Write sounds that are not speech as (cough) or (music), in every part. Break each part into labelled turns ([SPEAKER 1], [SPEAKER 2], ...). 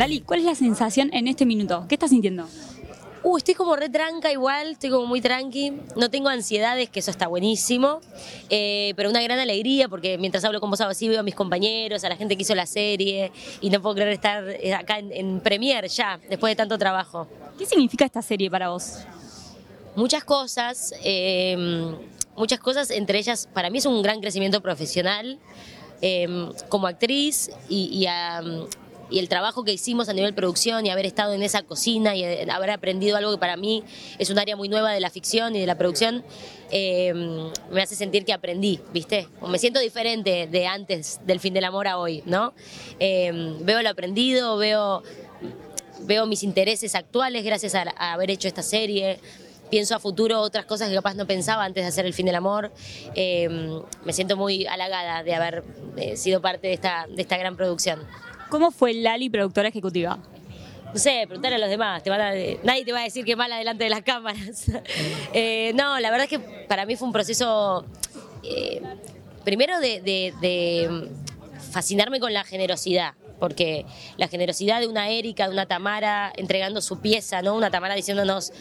[SPEAKER 1] Lali, ¿cuál es la sensación en este minuto? ¿Qué estás sintiendo?
[SPEAKER 2] Uh, estoy como re tranca igual, estoy como muy tranqui. No tengo ansiedades, que eso está buenísimo. Eh, pero una gran alegría, porque mientras hablo con vos así veo a mis compañeros, a la gente que hizo la serie. Y no puedo creer estar eh, acá en, en Premiere ya, después de tanto trabajo.
[SPEAKER 1] ¿Qué significa esta serie para vos?
[SPEAKER 2] Muchas cosas, eh, muchas cosas, entre ellas, para mí es un gran crecimiento profesional eh, como actriz y, y, um, y el trabajo que hicimos a nivel producción y haber estado en esa cocina y eh, haber aprendido algo que para mí es un área muy nueva de la ficción y de la producción, eh, me hace sentir que aprendí, ¿viste? Me siento diferente de antes del fin del amor a hoy, ¿no? Eh, veo lo aprendido, veo, veo mis intereses actuales gracias a, a haber hecho esta serie pienso a futuro otras cosas que capaz no pensaba antes de hacer el fin del amor. Eh, me siento muy halagada de haber eh, sido parte de esta, de esta gran producción.
[SPEAKER 1] ¿Cómo fue Lali, productora ejecutiva?
[SPEAKER 2] No sé, preguntar a los demás. Nadie te va a decir que mal delante de las cámaras. (laughs) Eh, no, la verdad es que para mí fue un proceso, eh, primero de fascinarme con la generosidad. Porque la generosidad de una Erika, de una Tamara, entregando su pieza, ¿no? Una Tamara diciéndonos,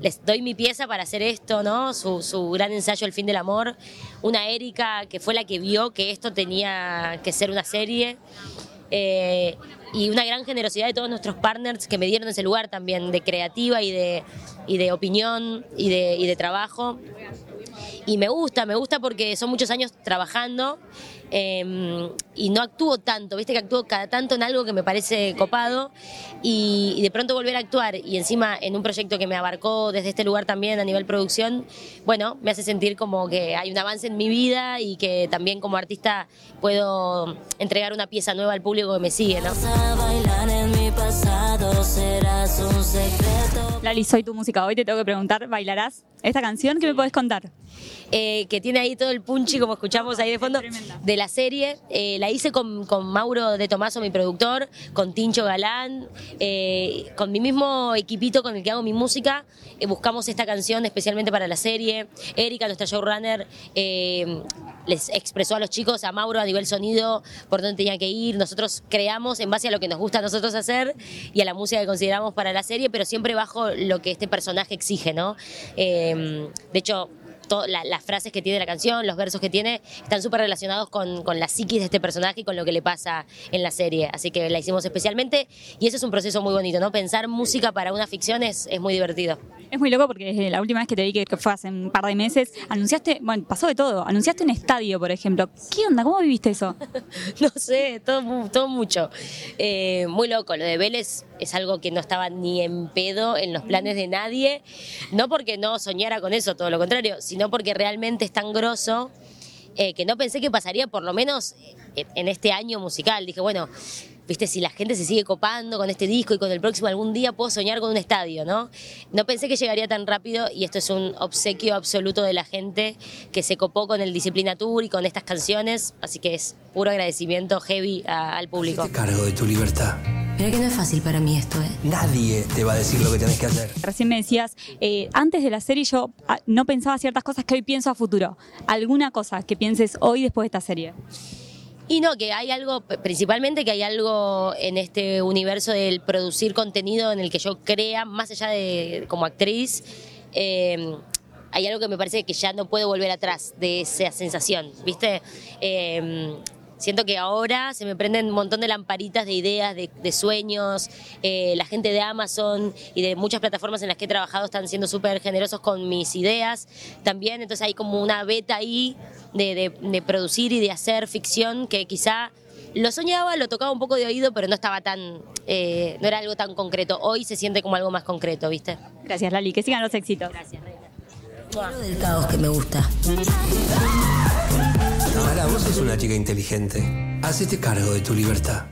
[SPEAKER 2] les doy mi pieza para hacer esto, ¿no? Su, su gran ensayo El fin del amor. Una Erika que fue la que vio que esto tenía que ser una serie. Eh, y una gran generosidad de todos nuestros partners que me dieron ese lugar también de creativa y de, y de opinión y de, y de trabajo. Y me gusta, me gusta porque son muchos años trabajando eh, y no actúo tanto, viste que actúo cada tanto en algo que me parece copado y, y de pronto volver a actuar y encima en un proyecto que me abarcó desde este lugar también a nivel producción, bueno, me hace sentir como que hay un avance en mi vida y que también como artista puedo entregar una pieza nueva al público que me sigue, ¿no?
[SPEAKER 3] A bailar en mi pasado serás un secreto.
[SPEAKER 1] Lali, soy tu música. Hoy te tengo que preguntar, ¿bailarás esta canción? ¿Qué me podés contar?
[SPEAKER 2] eh, que tiene ahí todo el punchi, como escuchamos ahí de fondo, de la serie. Eh, la hice con, con Mauro de Tomaso, mi productor, con Tincho Galán, eh, con mi mismo equipito con el que hago mi música. Buscamos esta canción especialmente para la serie. Erika, nuestra showrunner, les expresó a los chicos, a Mauro a nivel sonido, por dónde tenía que ir. Nosotros creamos en base a lo que nos gusta a nosotros hacer y a la música que consideramos para la serie, pero siempre bajo lo que este personaje exige, ¿no? Eh, de hecho, la- las frases que tiene la canción, los versos que tiene, están súper relacionados con, con la psiquis de este personaje y con lo que le pasa en la serie. Así que la hicimos especialmente y eso es un proceso muy bonito, ¿no? Pensar música para una ficción es, es muy divertido.
[SPEAKER 1] Es muy loco porque desde la última vez que te vi, que fue hace un par de meses, anunciaste, bueno, pasó de todo, anunciaste un estadio, por ejemplo. ¿Qué onda? ¿Cómo viviste eso? (laughs)
[SPEAKER 2] No sé, todo mucho. Eh, muy loco. Lo de Vélez es algo que no estaba ni en pedo en los planes de nadie. No porque no soñara con eso, todo lo contrario, sino porque realmente es tan grosso eh, que no pensé que pasaría por lo menos en, en este año musical. Dije, bueno, viste, si la gente se sigue copando con este disco y con el próximo, algún día puedo soñar con un estadio, ¿no? No pensé que llegaría tan rápido y esto es un obsequio absoluto de la gente que se copó con el Disciplina Tour y con estas canciones, así que es puro agradecimiento heavy al público.
[SPEAKER 4] Cargo de tu libertad.
[SPEAKER 3] Mira que no es fácil para mí esto, ¿eh?
[SPEAKER 4] Nadie te va a decir lo que tenés que hacer.
[SPEAKER 1] Recién me decías, eh, antes de la serie yo ah, no pensaba ciertas cosas que hoy pienso a futuro. ¿Alguna cosa que pienses hoy después de esta serie?
[SPEAKER 2] Y no, que hay algo, principalmente que hay algo en este universo del producir contenido en el que yo crea, más allá de como actriz, eh, hay algo que me parece que ya no puedo volver atrás de esa sensación, ¿viste? Eh, siento que ahora se me prenden un montón de lamparitas de ideas, de, de sueños. eh, la gente de Amazon y de muchas plataformas en las que he trabajado están siendo súper generosos con mis ideas también. Entonces hay como una beta ahí de, de- de producir y de hacer ficción que quizá lo soñaba, lo tocaba un poco de oído, pero no estaba tan, eh, no era algo tan concreto. Hoy se siente como algo más concreto, ¿viste?
[SPEAKER 1] Gracias, Lali. Que sigan los éxitos.
[SPEAKER 2] Gracias, Reina.
[SPEAKER 3] Lo del caos que me gusta.
[SPEAKER 4] Ahora vos sos una chica inteligente. Hacete cargo de tu libertad.